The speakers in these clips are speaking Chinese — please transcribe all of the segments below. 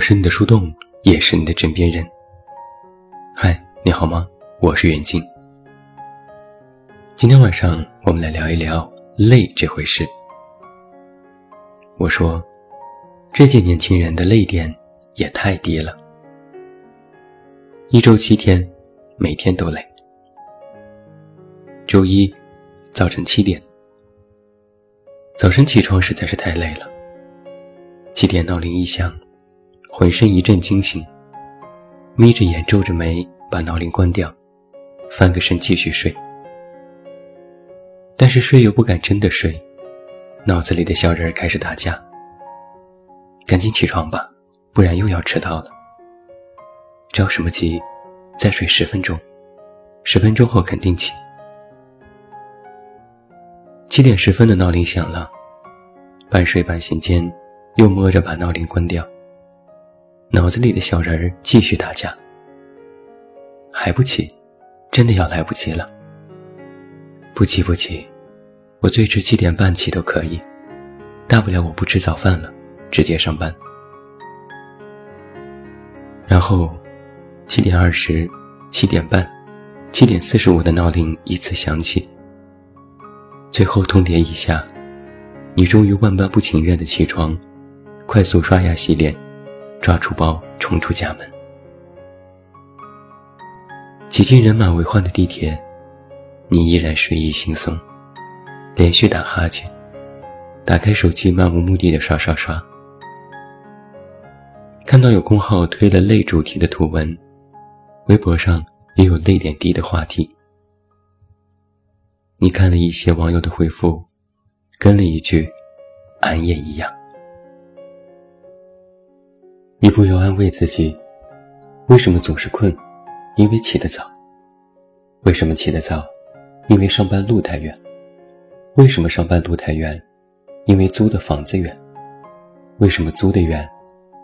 我是你的树洞，也是你的枕边人。嗨，你好吗？我是袁静。今天晚上我们来聊一聊累这回事。我说，这届年轻人的泪点也太低了，一周七天，每天都累。周一早晨七点，早晨起床实在是太累了，七点闹铃一响。浑身一阵惊醒，眯着眼皱着眉把闹铃关掉，翻个身继续睡。但是睡又不敢真的睡，脑子里的小人开始打架。赶紧起床吧，不然又要迟到了。着什么急？再睡十分钟，十分钟后肯定起。七点十分的闹铃响了，半睡半醒间，又摸着把闹铃关掉。脑子里的小人儿继续打架，还不起，真的要来不及了。不急不急，我最迟七点半起都可以，大不了我不吃早饭了，直接上班。然后，七点二十、七点半、七点四十五的闹铃依次响起，最后通牒一下，你终于万般不情愿的起床，快速刷牙洗脸。抓出包，冲出家门，挤进人满为患的地铁，你依然睡意惺忪，连续打哈欠，打开手机，漫无目的的刷刷刷。看到有公号推了泪主题的图文，微博上也有泪点低的话题。你看了一些网友的回复，跟了一句：“俺也一样。”你不由安慰自己：为什么总是困？因为起得早。为什么起得早？因为上班路太远。为什么上班路太远？因为租的房子远。为什么租的远？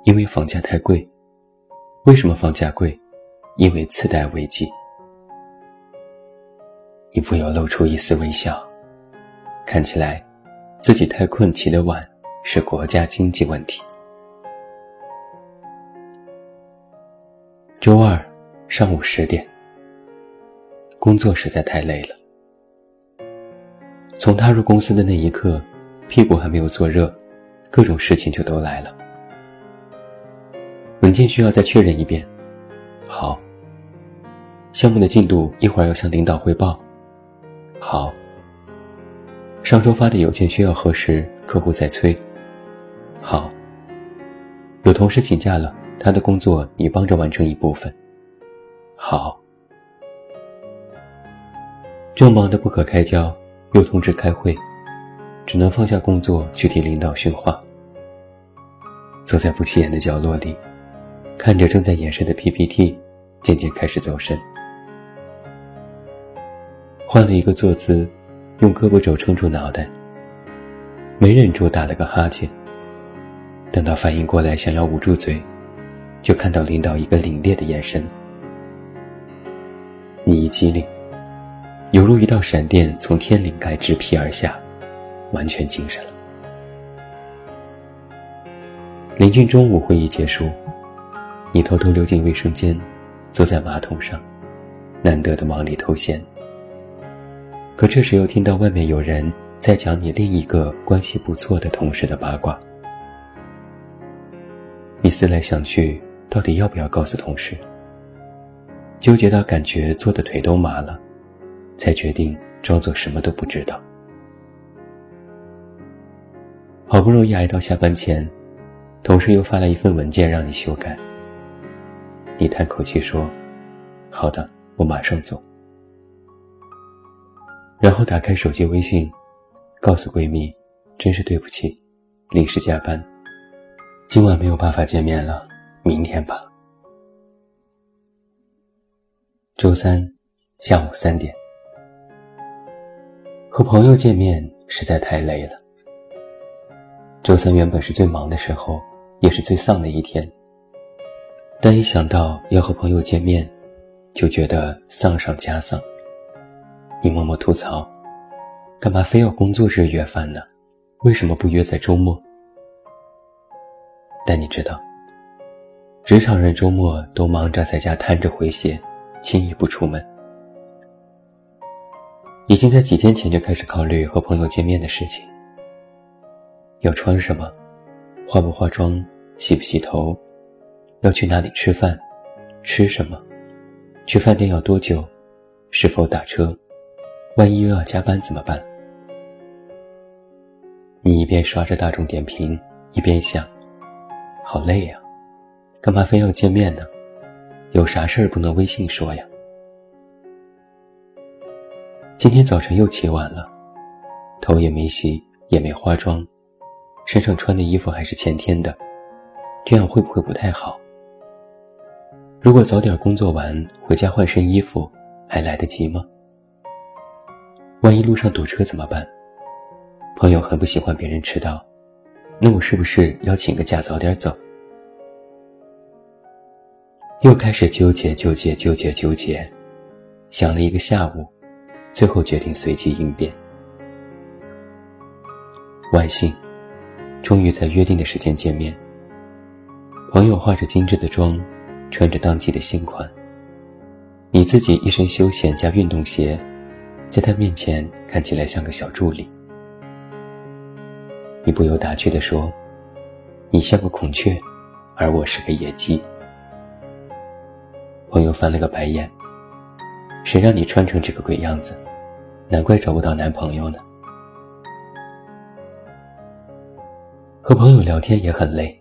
因为房价太贵。为什么房价贵？因为次贷危机。你不由露出一丝微笑，看起来自己太困起得晚是国家经济问题。周二上午十点，工作实在太累了。从踏入公司的那一刻，屁股还没有坐热，各种事情就都来了。文件需要再确认一遍，好。项目的进度一会儿要向领导汇报，好。上周发的邮件需要核实，客户在催，好。有同事请假了。他的工作你帮着完成一部分，好。正忙得不可开交，又通知开会，只能放下工作去替领导训话。坐在不起眼的角落里，看着正在演示的 PPT，渐渐开始走神。换了一个坐姿，用胳膊肘撑住脑袋，没忍住打了个哈欠。等到反应过来，想要捂住嘴。就看到领导一个凛冽的眼神，你一激灵，犹如一道闪电从天灵盖直劈而下，完全精神了。临近中午，会议结束，你偷偷溜进卫生间，坐在马桶上，难得的忙里偷闲。可这时又听到外面有人在讲你另一个关系不错的同事的八卦，你思来想去。到底要不要告诉同事？纠结到感觉坐的腿都麻了，才决定装作什么都不知道。好不容易挨到下班前，同事又发来一份文件让你修改。你叹口气说：“好的，我马上走。”然后打开手机微信，告诉闺蜜：“真是对不起，临时加班，今晚没有办法见面了，明天吧。周三下午三点，和朋友见面实在太累了。周三原本是最忙的时候，也是最丧的一天。但一想到要和朋友见面，就觉得丧上加丧。你默默吐槽：“干嘛非要工作日约饭呢？为什么不约在周末？”但你知道，职场人周末都忙着在家瘫着回血，轻易不出门。已经在几天前就开始考虑和朋友见面的事情。要穿什么？化不化妆？洗不洗头？要去哪里吃饭？吃什么？去饭店要多久？是否打车？万一又要加班怎么办？你一边刷着大众点评，一边想：好累呀，干嘛非要见面呢？有啥事儿不能微信说呀？今天早晨又起晚了，头也没洗，也没化妆。身上穿的衣服还是前天的，这样会不会不太好？如果早点工作完回家换身衣服，还来得及吗？万一路上堵车怎么办？朋友很不喜欢别人迟到，那我是不是要请个假早点走？又开始纠结纠结纠结纠结，想了一个下午，最后决定随机应变。万幸。终于在约定的时间见面。朋友化着精致的妆，穿着当季的新款。你自己一身休闲加运动鞋，在他面前看起来像个小助理。你不由打趣地说：“你像个孔雀，而我是个野鸡。”朋友翻了个白眼：“谁让你穿成这个鬼样子？难怪找不到男朋友呢。”和朋友聊天也很累，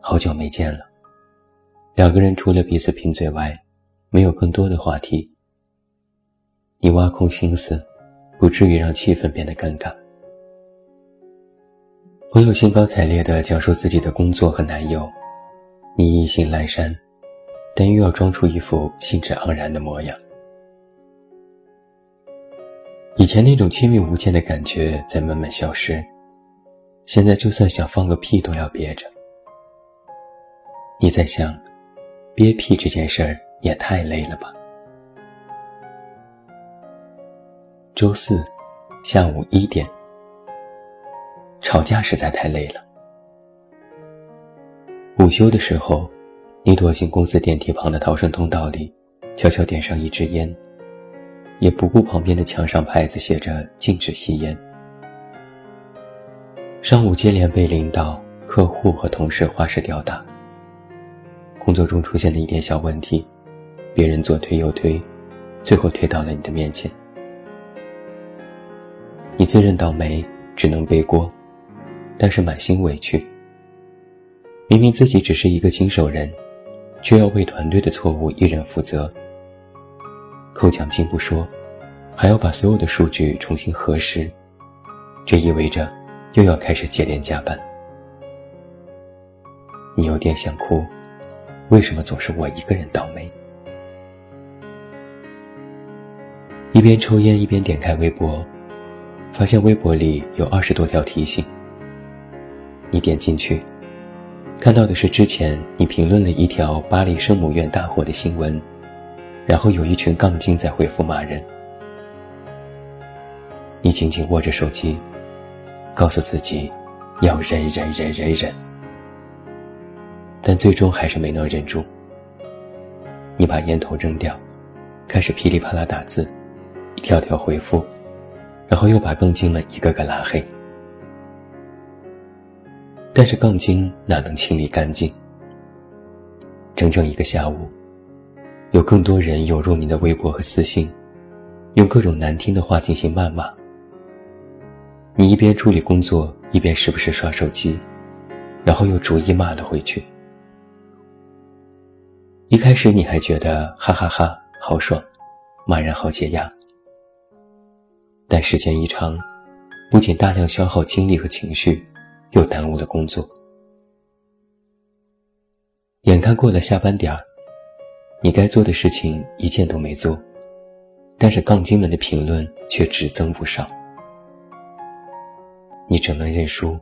好久没见了。两个人除了彼此贫嘴外，没有更多的话题。你挖空心思，不至于让气氛变得尴尬。朋友兴高采烈地讲述自己的工作和男友，你意兴阑珊，但又要装出一副兴致盎然的模样。以前那种亲密无间的感觉在慢慢消失。现在就算想放个屁都要憋着。你在想，憋屁这件事儿也太累了吧？周四下午一点，吵架实在太累了。午休的时候，你躲进公司电梯旁的逃生通道里，悄悄点上一支烟，也不顾旁边的墙上牌子写着“禁止吸烟”。上午接连被领导、客户和同事花式吊打。工作中出现的一点小问题，别人左推右推，最后推到了你的面前。你自认倒霉，只能背锅，但是满心委屈。明明自己只是一个经手人，却要为团队的错误一人负责。扣奖金不说，还要把所有的数据重新核实，这意味着。又要开始接连加班，你有点想哭，为什么总是我一个人倒霉？一边抽烟一边点开微博，发现微博里有二十多条提醒。你点进去，看到的是之前你评论了一条巴黎圣母院大火的新闻，然后有一群杠精在回复骂人。你紧紧握着手机。告诉自己，要忍忍忍忍忍，但最终还是没能忍住。你把烟头扔掉，开始噼里啪啦打字，一条条回复，然后又把杠精们一个个拉黑。但是杠精哪能清理干净？整整一个下午，有更多人涌入你的微博和私信，用各种难听的话进行谩骂。你一边处理工作，一边时不时刷手机，然后又逐一骂了回去。一开始你还觉得哈哈哈好爽，骂人好解压。但时间一长，不仅大量消耗精力和情绪，又耽误了工作。眼看过了下班点儿，你该做的事情一件都没做，但是杠精们的评论却只增不少。你只能认输，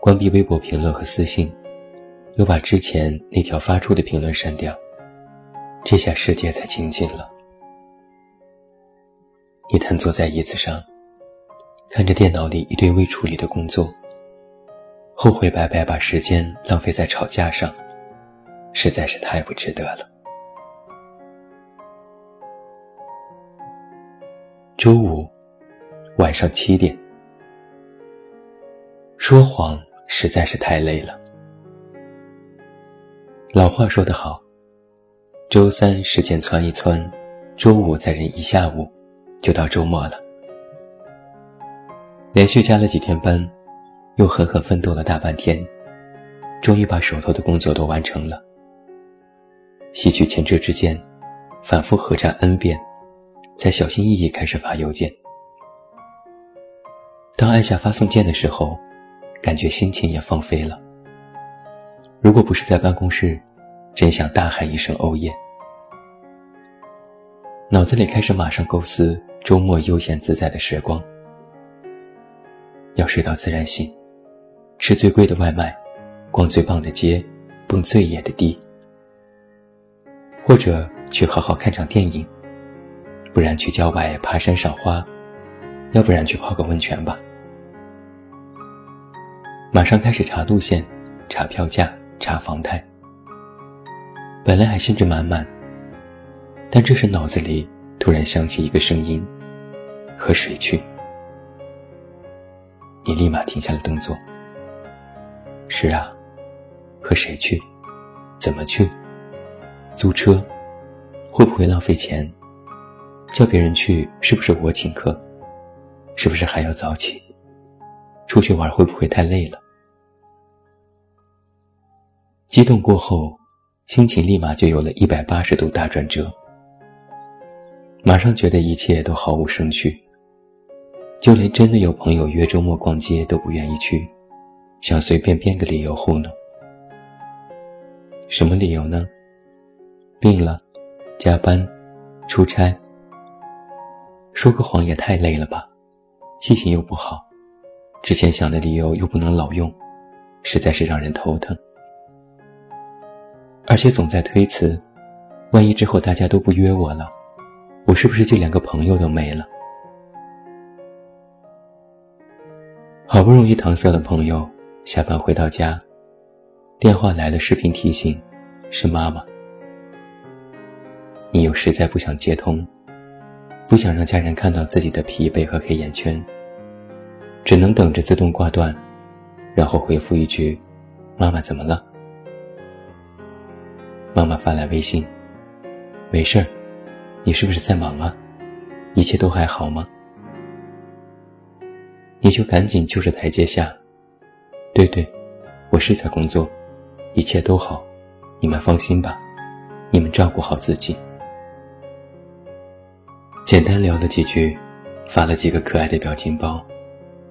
关闭微博评论和私信，又把之前那条发出的评论删掉，这下世界才清静了。你瘫坐在椅子上，看着电脑里一堆未处理的工作，后悔白白把时间浪费在吵架上。实在是太不值得了。周五晚上七点，说谎实在是太累了。老话说得好，周三时间窜一窜，周五再忍一下午，就到周末了。连续加了几天班，又狠狠奋斗了大半天，终于把手头的工作都完成了。吸取前车之鉴，反复核查 n 遍，才小心翼翼开始发邮件。当按下发送键的时候，感觉心情也放飞了。如果不是在办公室，真想大喊一声“欧耶”！脑子里开始马上构思周末悠闲自在的时光：要睡到自然醒，吃最贵的外卖，逛最棒的街，蹦最野的地。或者去好好看场电影，不然去郊外爬山赏花，要不然去泡个温泉吧。马上开始查路线、查票价、查房贷。本来还兴致满满，但这时脑子里突然响起一个声音：“和谁去？”你立马停下了动作。是啊，和谁去？怎么去？租车会不会浪费钱？叫别人去是不是我请客？是不是还要早起？出去玩会不会太累了？激动过后，心情立马就有了一百八十度大转折。马上觉得一切都毫无生趣，就连真的有朋友约周末逛街都不愿意去，想随便编个理由糊弄。什么理由呢？病了，加班，出差。说个谎也太累了吧，记性又不好，之前想的理由又不能老用，实在是让人头疼。而且总在推辞，万一之后大家都不约我了，我是不是就连个朋友都没了？好不容易搪塞了朋友，下班回到家，电话来了，视频提醒，是妈妈。你又实在不想接通，不想让家人看到自己的疲惫和黑眼圈，只能等着自动挂断，然后回复一句：“妈妈怎么了？”妈妈发来微信：“没事儿，你是不是在忙啊？一切都还好吗？”你就赶紧就着台阶下：“对对，我是在工作，一切都好，你们放心吧，你们照顾好自己。”简单聊了几句，发了几个可爱的表情包，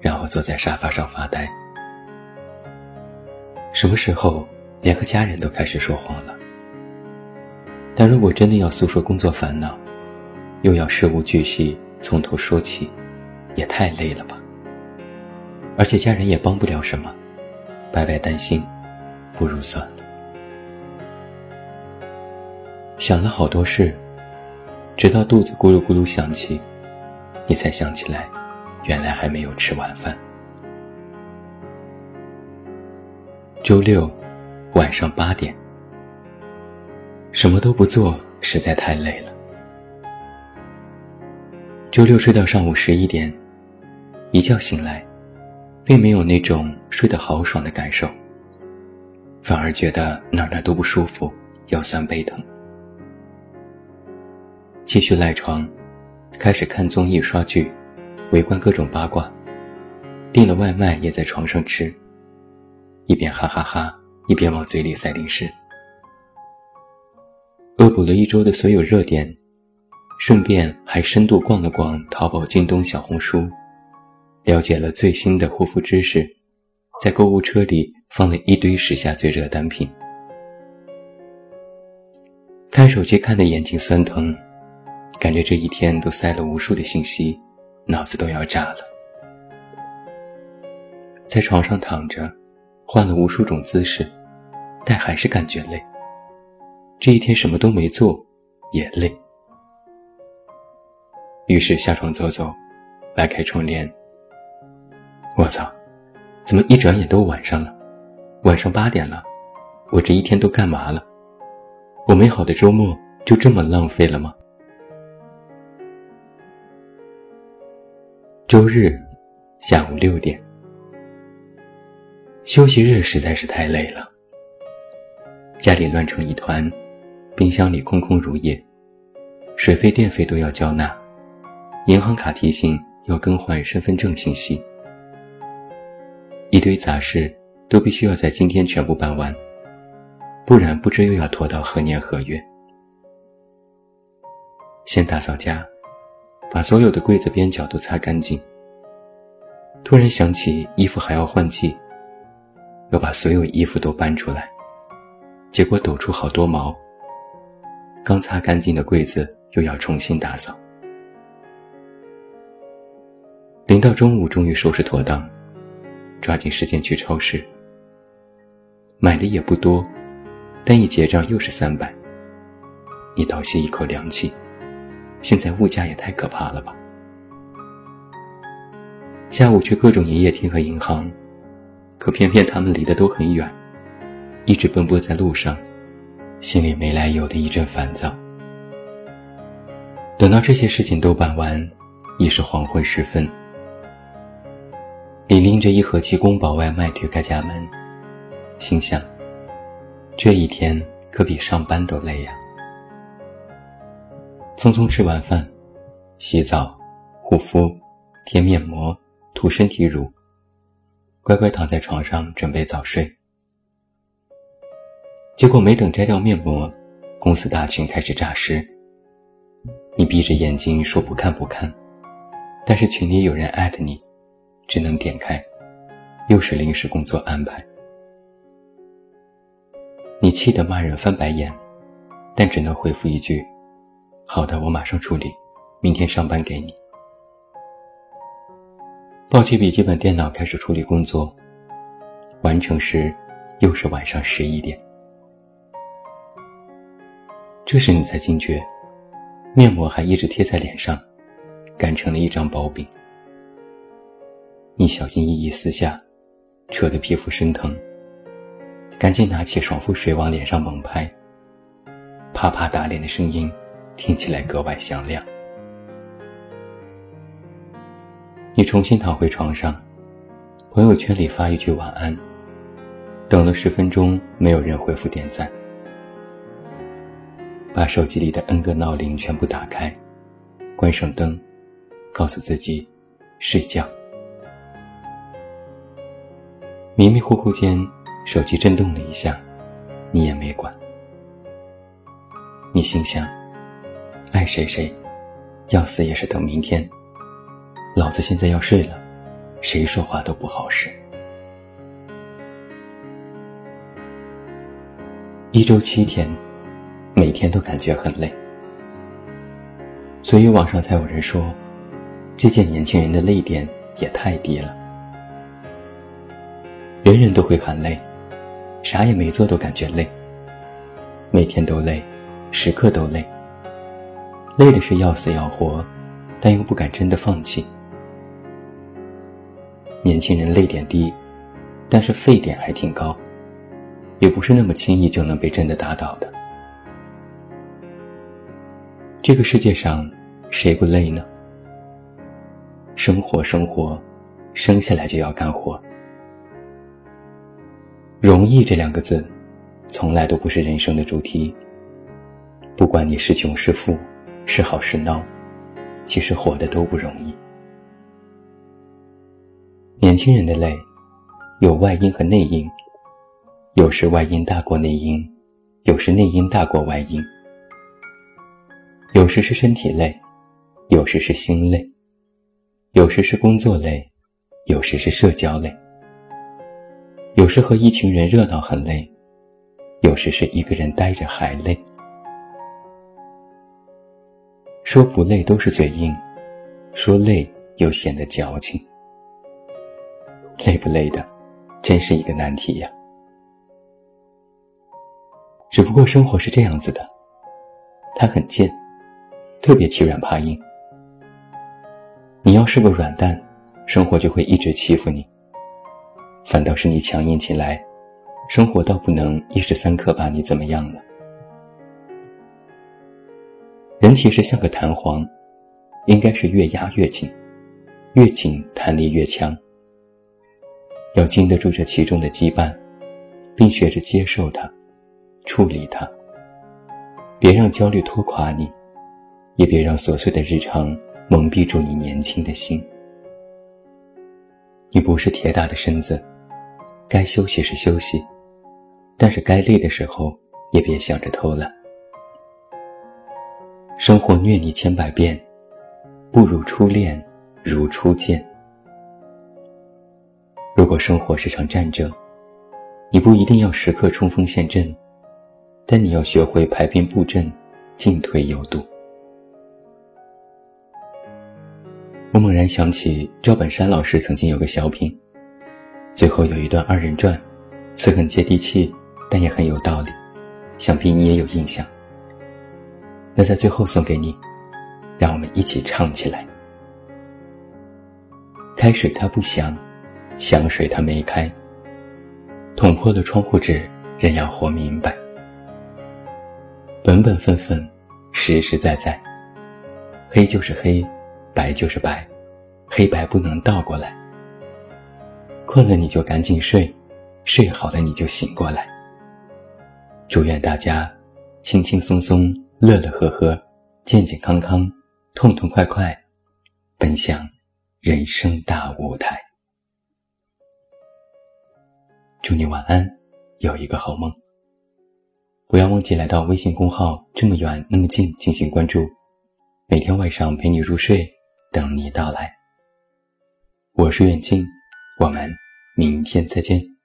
然后坐在沙发上发呆。什么时候连和家人都开始说谎了？但如果真的要诉说工作烦恼，又要事无巨细从头说起，也太累了吧？而且家人也帮不了什么，白白担心，不如算了。想了好多事。直到肚子咕噜咕噜响起，你才想起来，原来还没有吃晚饭。周六晚上八点，什么都不做实在太累了。周六睡到上午十一点，一觉醒来，并没有那种睡得好爽的感受，反而觉得哪哪都不舒服，腰酸背疼。继续赖床，开始看综艺、刷剧，围观各种八卦，订了外卖也在床上吃，一边哈哈哈，一边往嘴里塞零食，恶补了一周的所有热点，顺便还深度逛了逛淘宝、京东、小红书，了解了最新的护肤知识，在购物车里放了一堆时下最热单品。看手机看的眼睛酸疼，感觉这一天都塞了无数的信息，脑子都要炸了。在床上躺着，换了无数种姿势，但还是感觉累。这一天什么都没做，也累。于是下床走走，拉开窗帘。我操，怎么一转眼都晚上了？晚上八点了，我这一天都干嘛了？我美好的周末就这么浪费了吗？周日下午六点。休息日实在是太累了，家里乱成一团，冰箱里空空如也，水费电费都要交纳，银行卡提醒要更换身份证信息，一堆杂事都必须要在今天全部办完，不然不知又要拖到何年何月。先打扫家，把所有的柜子边角都擦干净。突然想起衣服还要换季。要把所有衣服都搬出来，结果抖出好多毛。刚擦干净的柜子又要重新打扫。临到中午，终于收拾妥当，抓紧时间去超市。买的也不多，但一结账又是三百。你倒吸一口凉气，现在物价也太可怕了吧！下午去各种营业厅和银行。可偏偏他们离得都很远，一直奔波在路上，心里没来由的一阵烦躁。等到这些事情都办完，已是黄昏时分。你拎着一盒鸡公煲外卖推开家门，心想：这一天可比上班都累呀。匆匆吃完饭，洗澡、护肤、贴面膜、涂身体乳。乖乖躺在床上准备早睡，结果没等摘掉面膜，公司大群开始诈尸。你闭着眼睛说不看不看，但是群里有人艾特你，只能点开，又是临时工作安排。你气得骂人翻白眼，但只能回复一句：“好的，我马上处理，明天上班给你。”抱起笔记本电脑开始处理工作，完成时又是晚上十一点。这时你才惊觉，面膜还一直贴在脸上，干成了一张薄饼。你小心翼翼撕下，扯得皮肤生疼，赶紧拿起爽肤水往脸上猛拍，啪啪打脸的声音听起来格外响亮。你重新躺回床上，朋友圈里发一句晚安。等了十分钟，没有人回复点赞。把手机里的 N 个闹铃全部打开，关上灯，告诉自己睡觉。迷迷糊糊间，手机震动了一下，你也没管。你心想：爱谁谁，要死也是等明天。老子现在要睡了，谁说话都不好使。一周七天，每天都感觉很累，所以网上才有人说，这届年轻人的泪点也太低了。人人都会喊累，啥也没做都感觉累，每天都累，时刻都累，累的是要死要活，但又不敢真的放弃。年轻人泪点低，但是沸点还挺高，也不是那么轻易就能被真的打倒的。这个世界上，谁不累呢？生活，生活，生下来就要干活。容易这两个字，从来都不是人生的主题。不管你是穷是富，是好是孬，其实活的都不容易。年轻人的累，有外因和内因，有时外因大过内因，有时内因大过外因，有时是身体累，有时是心累，有时是工作累，有时是社交累，有时和一群人热闹很累，有时是一个人呆着还累。说不累都是嘴硬，说累又显得矫情。累不累的，真是一个难题呀。只不过生活是这样子的，它很贱，特别欺软怕硬。你要是个软蛋。生活就会一直欺负你，反倒是你强硬起来，生活倒不能一时三刻把你怎么样了。人其实像个弹簧，应该是越压越紧，越紧弹力越强。要经得住这其中的羁绊，并学着接受它，处理它。别让焦虑拖垮你，也别让琐碎的日常蒙蔽住你年轻的心。你不是铁打的身子，该休息是休息，但是该累的时候也别想着偷懒。生活虐你千百遍，不如初恋如初见。如果生活是场战争，你不一定要时刻冲锋陷阵，但你要学会排兵布阵，进退有度。我猛然想起赵本山老师曾经有个小品，最后有一段二人转，词很接地气，但也很有道理，想必你也有印象。那在最后送给你，让我们一起唱起来。开水它不响，响水它没开。捅破了窗户纸，人要活明白。本本分分，实实在在，黑就是黑。白就是白，黑白不能倒过来。困了你就赶紧睡，睡好了你就醒过来。祝愿大家轻轻松松、乐乐呵呵、健健康康、痛痛快快，奔向人生大舞台。祝你晚安，有一个好梦。不要忘记来到微信公号“这么远那么近”进行关注，每天晚上陪你入睡。等你到来，我是远近，我们明天再见。